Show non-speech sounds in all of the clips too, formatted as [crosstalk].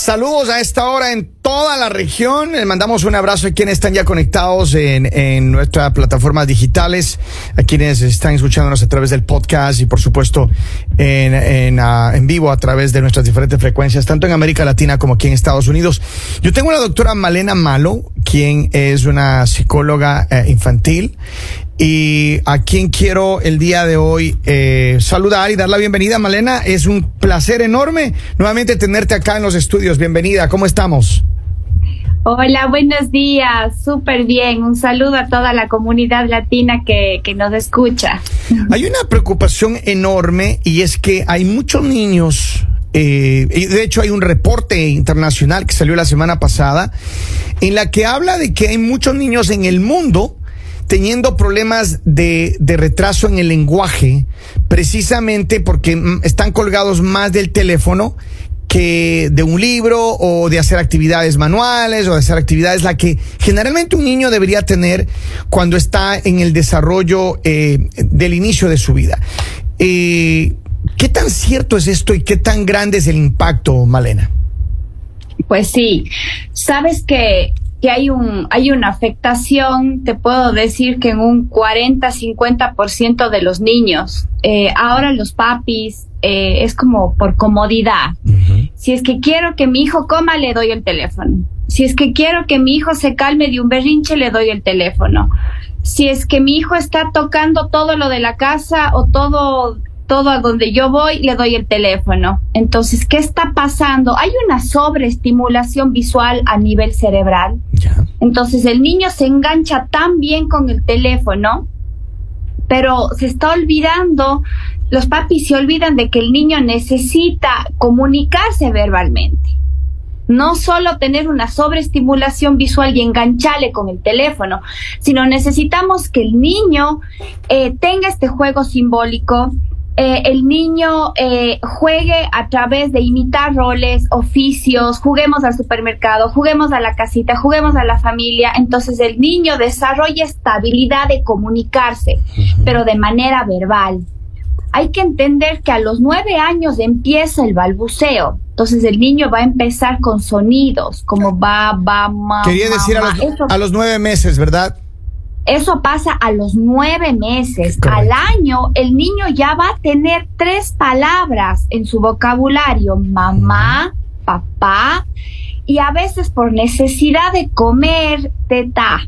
Saludos a esta hora en toda la región. Les mandamos un abrazo a quienes están ya conectados en, en nuestras plataformas digitales, a quienes están escuchándonos a través del podcast y por supuesto en, vivo a través de nuestras diferentes frecuencias, tanto en América Latina como aquí en Estados Unidos. Yo tengo a la doctora Malena Malo, quien es una psicóloga eh, infantil y a quien quiero el día de hoy eh, saludar y dar la bienvenida. Malena, es un placer enorme nuevamente tenerte acá en los estudios. Bienvenida, ¿cómo estamos? Hola, buenos días, súper bien. Un saludo a toda la comunidad latina que, que nos escucha. [laughs] Hay una preocupación enorme y es que hay muchos niños eh, de hecho, hay un reporte internacional que salió la semana pasada en la que habla de que hay muchos niños en el mundo teniendo problemas de, de, retraso en el lenguaje, precisamente porque están colgados más del teléfono que de un libro o de hacer actividades manuales o de hacer actividades la que generalmente un niño debería tener cuando está en el desarrollo eh, del inicio de su vida. Eh, ¿Qué tan cierto es esto y qué tan grande es el impacto, Malena? Pues sí, sabes que que hay un hay una afectación, te puedo decir que en un 40-50% de los niños. Eh, ahora los papis eh, es como por comodidad. Uh -huh. Si es que quiero que mi hijo coma, le doy el teléfono. Si es que quiero que mi hijo se calme de un berrinche, le doy el teléfono. Si es que mi hijo está tocando todo lo de la casa o todo todo a donde yo voy, le doy el teléfono. Entonces, ¿qué está pasando? Hay una sobreestimulación visual a nivel cerebral. Entonces, el niño se engancha tan bien con el teléfono, pero se está olvidando, los papis se olvidan de que el niño necesita comunicarse verbalmente. No solo tener una sobreestimulación visual y engancharle con el teléfono, sino necesitamos que el niño eh, tenga este juego simbólico, eh, el niño eh, juegue a través de imitar roles, oficios, juguemos al supermercado, juguemos a la casita, juguemos a la familia. Entonces el niño desarrolla esta habilidad de comunicarse, uh -huh. pero de manera verbal. Hay que entender que a los nueve años empieza el balbuceo. Entonces el niño va a empezar con sonidos como va, va, ma. Quería decir a los, a los nueve meses, ¿verdad? Eso pasa a los nueve meses. Correcto. Al año, el niño ya va a tener tres palabras en su vocabulario. Mamá, papá, y a veces por necesidad de comer, teta.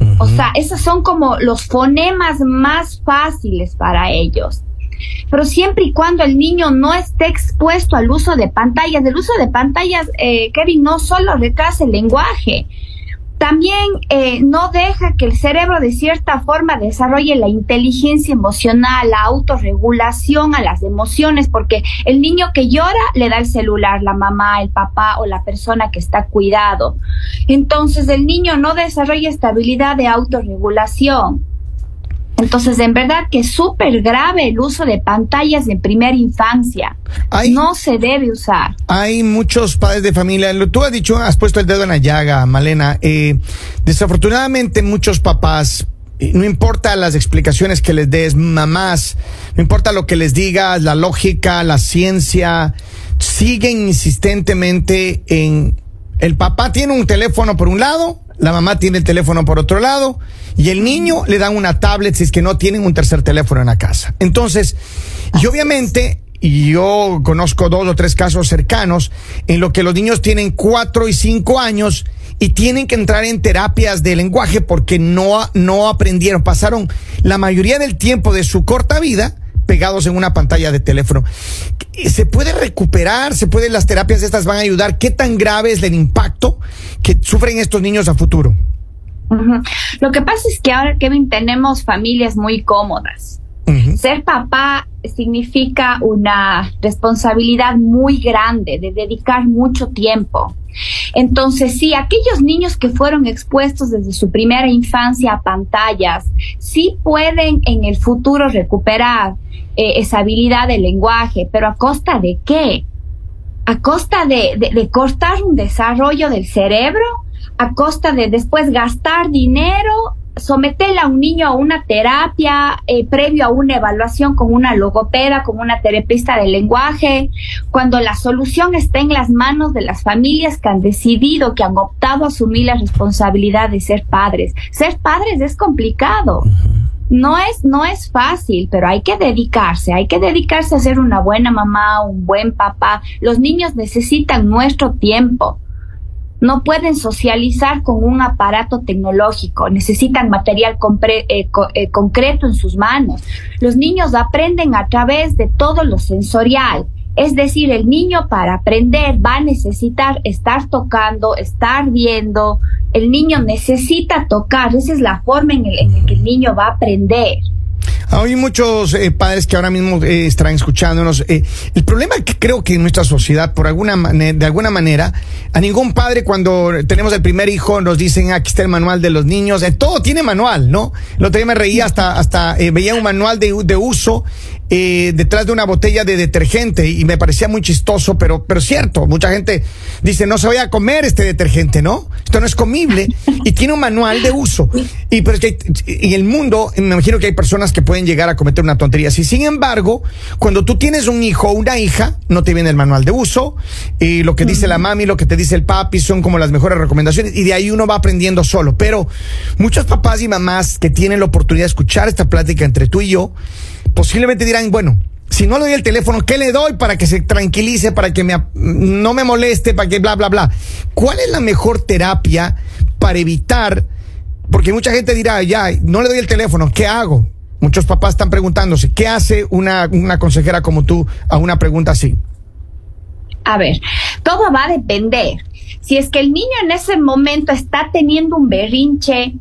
Uh -huh. O sea, esos son como los fonemas más fáciles para ellos. Pero siempre y cuando el niño no esté expuesto al uso de pantallas, el uso de pantallas, eh, Kevin, no solo retrasa el lenguaje, también eh, no deja que el cerebro de cierta forma desarrolle la inteligencia emocional, la autorregulación a las emociones, porque el niño que llora le da el celular, la mamá, el papá o la persona que está cuidado. Entonces el niño no desarrolla estabilidad de autorregulación. Entonces, en verdad que es súper grave el uso de pantallas en primera infancia. Hay, no se debe usar. Hay muchos padres de familia, lo, tú has dicho, has puesto el dedo en la llaga, Malena. Eh, desafortunadamente, muchos papás no importa las explicaciones que les des, mamás, no importa lo que les digas, la lógica, la ciencia, siguen insistentemente en el papá tiene un teléfono por un lado, la mamá tiene el teléfono por otro lado y el niño le dan una tablet si es que no tienen un tercer teléfono en la casa. Entonces, y obviamente, y yo conozco dos o tres casos cercanos en lo que los niños tienen cuatro y cinco años y tienen que entrar en terapias de lenguaje porque no, no aprendieron, pasaron la mayoría del tiempo de su corta vida pegados en una pantalla de teléfono. ¿Se puede recuperar? ¿Se puede, las terapias estas van a ayudar? ¿Qué tan grave es el impacto que sufren estos niños a futuro? Uh -huh. Lo que pasa es que ahora, Kevin, tenemos familias muy cómodas. Uh -huh. Ser papá significa una responsabilidad muy grande de dedicar mucho tiempo. Entonces, sí, aquellos niños que fueron expuestos desde su primera infancia a pantallas, sí pueden en el futuro recuperar eh, esa habilidad de lenguaje, pero ¿a costa de qué? ¿A costa de, de cortar un desarrollo del cerebro? ¿A costa de después gastar dinero someter a un niño a una terapia eh, previo a una evaluación con una logopeda, con una terapista de lenguaje, cuando la solución está en las manos de las familias que han decidido, que han optado a asumir la responsabilidad de ser padres. Ser padres es complicado. No es, no es fácil, pero hay que dedicarse, hay que dedicarse a ser una buena mamá, un buen papá. Los niños necesitan nuestro tiempo no pueden socializar con un aparato tecnológico, necesitan material eh, eh, concreto en sus manos. Los niños aprenden a través de todo lo sensorial. Es decir, el niño para aprender va a necesitar estar tocando, estar viendo. El niño necesita tocar. Esa es la forma en, la que el niño va a aprender. Hay muchos eh, padres que ahora mismo eh, están escuchándonos. Eh, el problema que creo que en nuestra sociedad, por alguna de alguna manera, a ningún padre cuando tenemos el primer hijo nos dicen aquí está el manual de los niños. todo tiene manual, ¿no? El otro día me reía hasta, hasta veía un manual de, de uso eh, detrás de una botella de detergente y me parecía muy chistoso, pero, pero cierto, mucha gente dice no se vaya a comer este detergente, ¿no? Esto no es comible [laughs] y tiene un manual de uso. Y pero que en el mundo, me imagino que hay personas que pueden llegar a cometer una tontería así. Sin embargo, cuando tú tienes un hijo o una hija, no te viene el manual de uso, y lo que dice la mami, lo que te dice el papi son como las mejores recomendaciones y de ahí uno va aprendiendo solo. Pero muchos papás y mamás que tienen la oportunidad de escuchar esta plática entre tú y yo, posiblemente dirán, bueno, si no le doy el teléfono, ¿qué le doy para que se tranquilice, para que me, no me moleste, para que bla, bla, bla? ¿Cuál es la mejor terapia para evitar? Porque mucha gente dirá, ya, no le doy el teléfono, ¿qué hago? Muchos papás están preguntándose, ¿qué hace una, una consejera como tú a una pregunta así? A ver, todo va a depender. Si es que el niño en ese momento está teniendo un berrinche,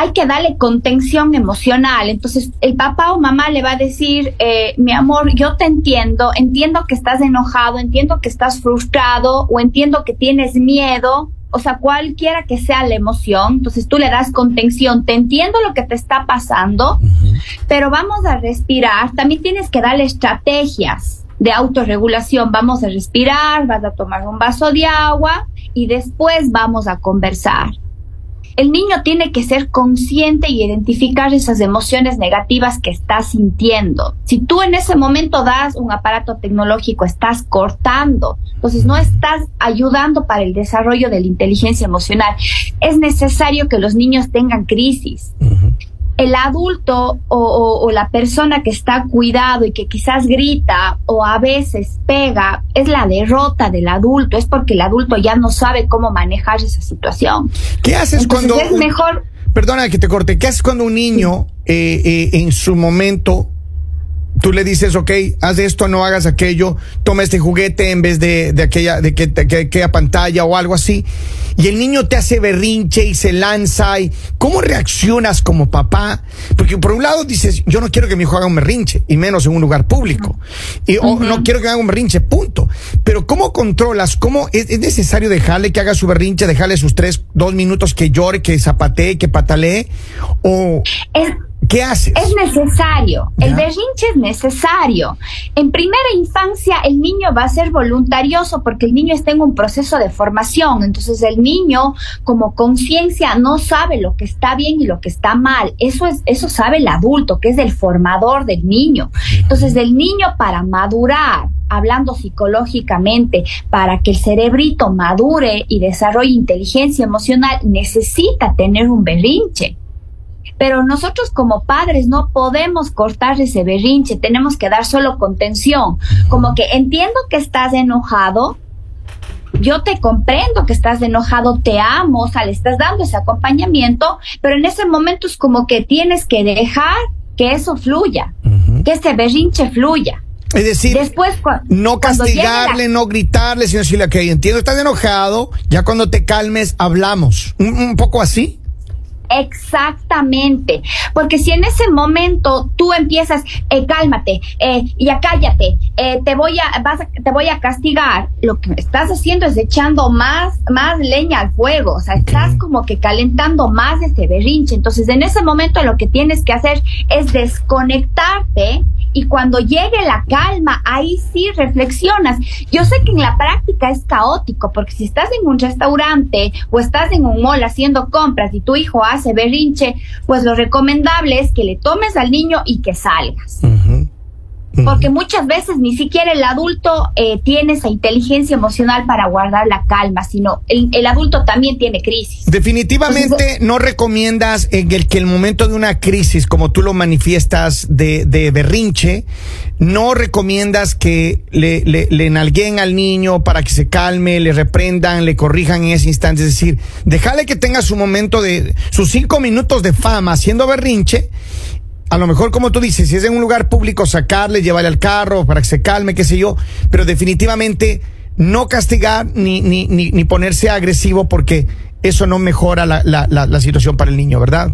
hay que darle contención emocional. Entonces, el papá o mamá le va a decir, eh, mi amor, yo te entiendo, entiendo que estás enojado, entiendo que estás frustrado o entiendo que tienes miedo. O sea, cualquiera que sea la emoción, entonces tú le das contención, te entiendo lo que te está pasando, pero vamos a respirar. También tienes que darle estrategias de autorregulación. Vamos a respirar, vas a tomar un vaso de agua y después vamos a conversar el niño tiene que ser consciente y identificar esas emociones negativas que está sintiendo. Si tú en ese momento das un aparato tecnológico, estás cortando, entonces no estás ayudando para el desarrollo de la inteligencia emocional. Es necesario que los niños tengan crisis el adulto o, la persona que está cuidado y que quizás grita o a veces pega es la derrota del adulto, es porque el adulto ya no sabe cómo manejar esa situación. ¿Qué haces cuando... Es mejor... Perdona que te corte, ¿qué haces cuando un niño eh, eh, en su momento tú le dices, ok, haz esto, no hagas aquello, toma este juguete en vez de, de aquella, de que, aquella pantalla o algo así, y el niño te hace berrinche y se lanza, y ¿cómo reaccionas como papá? Porque por un lado dices, yo no quiero que mi hijo haga un berrinche, y menos en un lugar público, y o, no quiero que haga un berrinche, punto. Pero ¿cómo controlas? ¿Cómo es, necesario dejarle que haga su berrinche, dejarle sus tres, dos minutos que llore, que zapatee, que patalee? O... ¿Qué haces? Es necesario. El berrinche es necesario. En primera infancia, el niño va a ser voluntarioso porque el niño está en un proceso de formación. Entonces, el niño, como conciencia, no sabe lo que está bien y lo que está mal. Eso es, eso sabe el adulto, que es el formador del niño. Entonces, el niño para madurar, hablando psicológicamente, para que el cerebrito madure y desarrolle inteligencia emocional, necesita tener un berrinche. Pero nosotros como padres no podemos cortar ese berrinche, tenemos que dar solo contención. Como que entiendo que estás enojado, yo te comprendo que estás enojado, te amo, o sea, le estás dando ese acompañamiento, pero en ese momento es como que tienes que dejar que eso fluya, que ese berrinche fluya. Es decir, Después, no castigarle, no gritarle, sino decirle, ok, entiendo, estás enojado, ya cuando te calmes hablamos. un poco así. Exactamente, porque si en ese momento tú empiezas, eh, cálmate, eh, ya cállate, eh, te voy a, vas te voy a castigar, lo que estás haciendo es echando más, más leña al fuego, o sea, estás como que calentando más ese berrinche. Entonces, en ese momento lo que tienes que hacer es desconectarte y cuando llegue la calma, ahí sí reflexionas. Yo sé que en la práctica es caótico, porque si estás en un restaurante o estás en un mall haciendo compras y tu hijo hace berrinche, pues lo recomendable es que le tomes al niño y que salgas porque muchas veces ni siquiera el adulto eh, tiene esa inteligencia emocional para guardar la calma, sino el, adulto también tiene crisis. Definitivamente no recomiendas en el que el momento de una crisis, como tú lo manifiestas de, de berrinche, no recomiendas que le, le, le nalguen al niño para que se calme, le reprendan, le corrijan en ese instante. Es decir, déjale que tenga su momento de, sus cinco minutos de fama haciendo berrinche a lo mejor, como tú dices, si es en un lugar público, sacarle, llevarle al carro para que se calme, qué sé yo, pero definitivamente no castigar ni, ni, ni, ni ponerse agresivo porque eso no mejora la, la, la, situación para el niño, ¿verdad?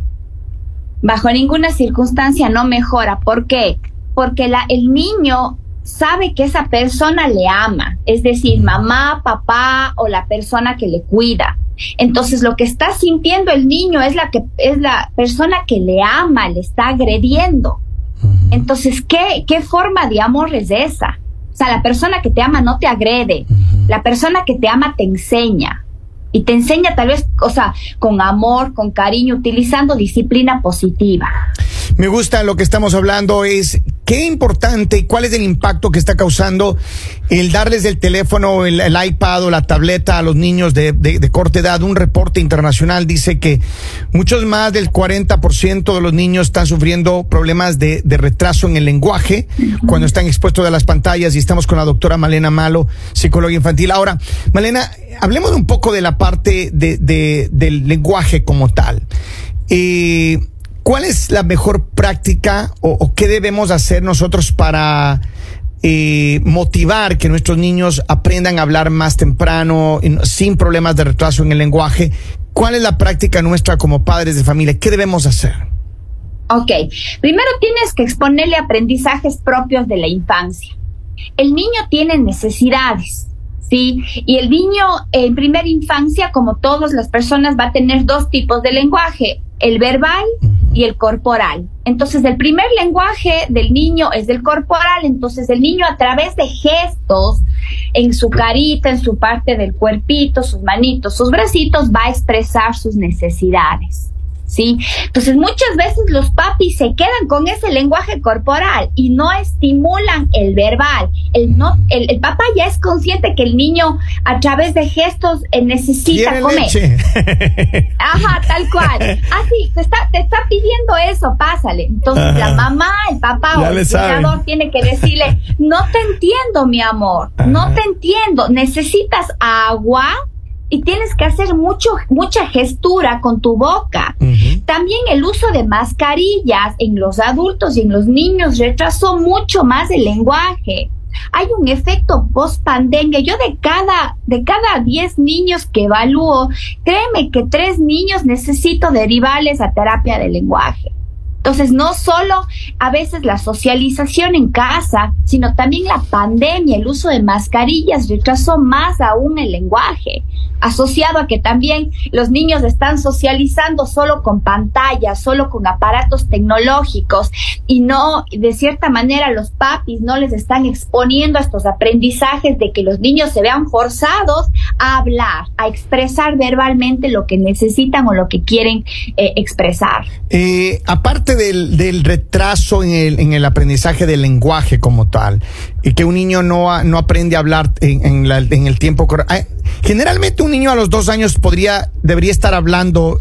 Bajo ninguna circunstancia no mejora. ¿Por qué? Porque la, el niño sabe que esa persona le ama, es decir, mamá, papá o la persona que le cuida. Entonces lo que está sintiendo el niño es la que es la persona que le ama, le está agrediendo. Entonces, ¿qué, qué forma de amor es esa? O sea, la persona que te ama no te agrede, la persona que te ama te enseña y te enseña tal vez, o sea, con amor, con cariño, utilizando disciplina positiva. Me gusta lo que estamos hablando es qué importante y cuál es el impacto que está causando el darles el teléfono, el, iPad o la tableta a los niños de, de, corta edad. Un reporte internacional dice que muchos más del 40% de los niños están sufriendo problemas de, de retraso en el lenguaje cuando están expuestos a las pantallas y estamos con la doctora Malena Malo, psicóloga infantil. Ahora, Malena, hablemos un poco de la parte de, del lenguaje como tal. Eh, ¿Cuál es la mejor práctica o, qué debemos hacer nosotros para eh, motivar que nuestros niños aprendan a hablar más temprano, sin problemas de retraso en el lenguaje? ¿Cuál es la práctica nuestra como padres de familia? ¿Qué debemos hacer? Ok, primero tienes que exponerle aprendizajes propios de la infancia. El niño tiene necesidades. ¿sí? Y el niño en primera infancia, como todas las personas, va a tener dos tipos de lenguaje, el verbal y el corporal. Entonces, el primer lenguaje del niño es del corporal, entonces el niño a través de gestos en su carita, en su parte del cuerpito, sus manitos, sus bracitos, va a expresar sus necesidades. ¿Sí? Entonces muchas veces los papis se quedan con ese lenguaje corporal y no estimulan el verbal. El, no, el, papá ya es consciente que el niño a través de gestos eh, necesita comer. [laughs] Ajá, tal cual. Así, te está, te está pidiendo eso, pásale. Entonces la mamá, el papá o el cuidador tiene que decirle, no te entiendo, mi amor, no te entiendo, necesitas agua y tienes que hacer mucho, mucha gestura con tu boca. También el uso de mascarillas en los adultos y en los niños retrasó mucho más el lenguaje. Hay un efecto post pandemia. Yo de cada, de cada 10 niños que evalúo, créeme que tres niños necesito derivarles a terapia de lenguaje. Entonces, no solo a veces la socialización en casa, sino también la pandemia, el uso de mascarillas retrasó más aún el lenguaje asociado a que también los niños están socializando solo con pantallas, solo con aparatos tecnológicos y no, de cierta manera, los papis no les están exponiendo a estos aprendizajes de que los niños se vean forzados a hablar, a expresar verbalmente lo que necesitan o lo que quieren eh, expresar. Eh, aparte del, del retraso en el, en el, aprendizaje del lenguaje como tal, y que un niño no, no aprende a hablar en, en, la, en el tiempo correcto, generalmente un niño a los dos años podría, debería estar hablando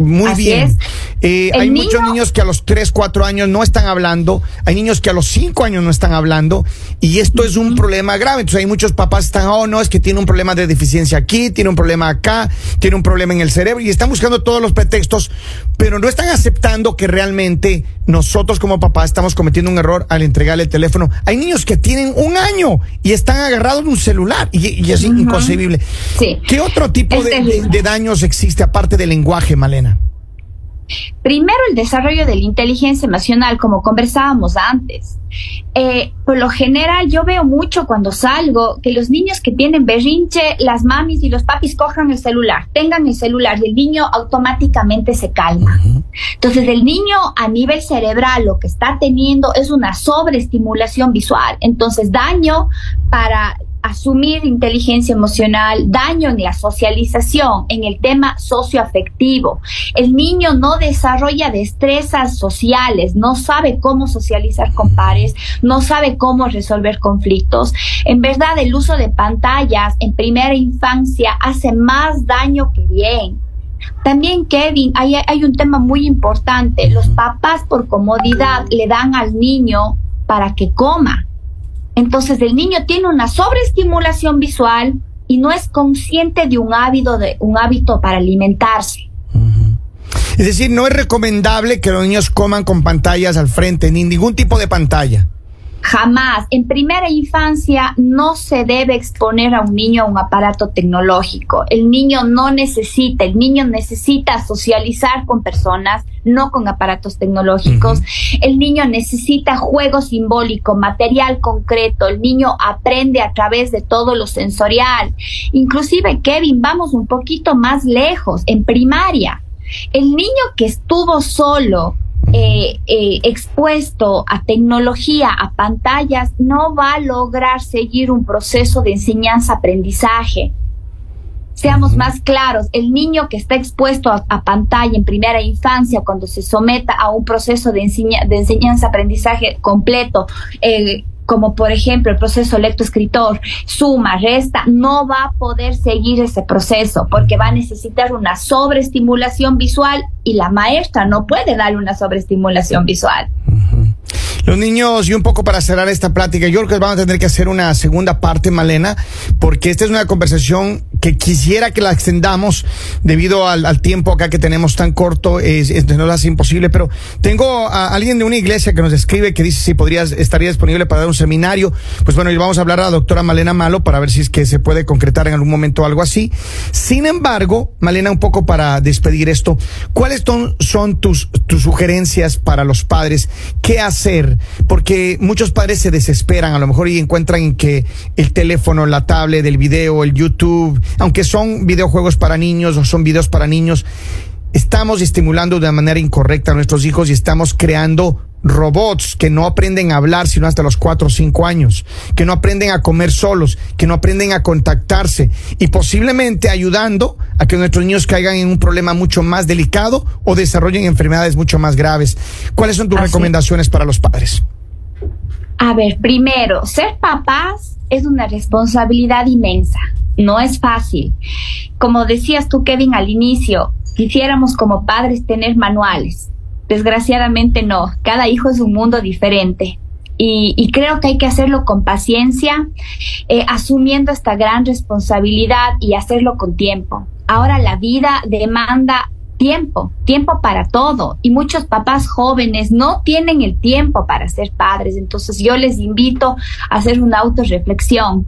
muy bien. Eh, hay muchos niños que a los 3, 4 años no están hablando, hay niños que a los 5 años no están hablando y esto es un problema grave. Entonces hay muchos papás que están, oh no, es que tiene un problema de deficiencia aquí, tiene un problema acá, tiene un problema en el cerebro y están buscando todos los pretextos, pero no están aceptando que realmente nosotros como papás estamos cometiendo un error al entregarle el teléfono. Hay niños que tienen un año y están agarrados de un celular y, es inconcebible. ¿Qué otro tipo de, de daños existe aparte del lenguaje, Malena? Primero, el desarrollo de la inteligencia emocional, como conversábamos antes. Eh, por lo general, yo veo mucho cuando salgo que los niños que tienen berrinche, las mamis y los papis cojan el celular, tengan el celular y el niño automáticamente se calma. Entonces, el niño a nivel cerebral lo que está teniendo es una sobreestimulación visual. Entonces, daño para asumir inteligencia emocional, daño en la socialización, en el tema socioafectivo. El niño no desarrolla destrezas sociales, no sabe cómo socializar con pares, no sabe cómo resolver conflictos. En verdad, el uso de pantallas en primera infancia hace más daño que bien. También, Kevin, hay, hay un tema muy importante. Los papás por comodidad le dan al niño para que coma entonces el niño tiene una sobreestimulación visual y no es consciente de un hábito, de, un hábito para alimentarse. Es decir, no es recomendable que los niños coman con pantallas al frente, ni ningún tipo de pantalla. Jamás. En primera infancia no se debe exponer a un niño a un aparato tecnológico. El niño no necesita, el niño necesita socializar con personas, no con aparatos tecnológicos. El niño necesita juego simbólico, material concreto. El niño aprende a través de todo lo sensorial. Inclusive, Kevin, vamos un poquito más lejos, en primaria. El niño que estuvo solo eh, eh, expuesto a tecnología, a pantallas, no va a lograr seguir un proceso de enseñanza-aprendizaje. Seamos más claros, el niño que está expuesto a, pantalla en primera infancia, cuando se someta a un proceso de, de enseñanza-aprendizaje completo, eh, como por ejemplo el proceso lectoescritor, suma, resta, no va a poder seguir ese proceso porque va a necesitar una sobreestimulación visual y la maestra no puede darle una sobreestimulación visual. Los niños, y un poco para cerrar esta plática, yo creo que vamos a tener que hacer una segunda parte, Malena, porque esta es una conversación que quisiera que la extendamos debido al, tiempo acá que tenemos tan corto, es, es, nos hace imposible, pero tengo a alguien de una iglesia que nos escribe que dice si podrías, estaría disponible para dar un seminario. Pues bueno, y vamos a hablar a la doctora Malena Malo para ver si es que se puede concretar en algún momento algo así. Sin embargo, Malena, un poco para despedir esto, ¿cuáles son, son tus, tus sugerencias para los padres? ¿Qué hacer? Porque muchos padres se desesperan a lo mejor y encuentran que el teléfono, la tablet, el video, el YouTube, aunque son videojuegos para niños o son videos para niños, estamos estimulando de manera incorrecta a nuestros hijos y estamos creando robots que no aprenden a hablar sino hasta los cuatro o cinco años, que no aprenden a comer solos, que no aprenden a contactarse y posiblemente ayudando a que nuestros niños caigan en un problema mucho más delicado o desarrollen enfermedades mucho más graves. ¿Cuáles son tus recomendaciones para los padres? A ver, primero, ser papás es una responsabilidad inmensa. No es fácil. Como decías tú, Kevin, al inicio, quisiéramos como padres tener manuales. Desgraciadamente no. Cada hijo es un mundo diferente. Y, creo que hay que hacerlo con paciencia, eh, asumiendo esta gran responsabilidad y hacerlo con tiempo. Ahora la vida demanda tiempo, tiempo para todo. Y muchos papás jóvenes no tienen el tiempo para ser padres. Entonces yo les invito a hacer una autorreflexión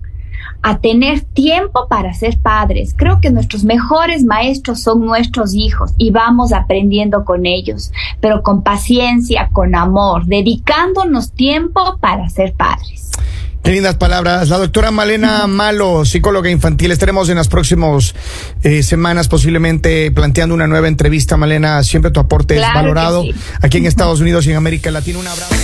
a tener tiempo para ser padres. Creo que nuestros mejores maestros son nuestros hijos y vamos aprendiendo con ellos, pero con paciencia, con amor, dedicándonos tiempo para ser padres. Qué lindas palabras. La doctora Malena Malo, psicóloga infantil. Estaremos en las próximas eh, semanas posiblemente planteando una nueva entrevista. Malena, siempre tu aporte es valorado aquí en [laughs] Estados Unidos y en América Latina. Un abrazo.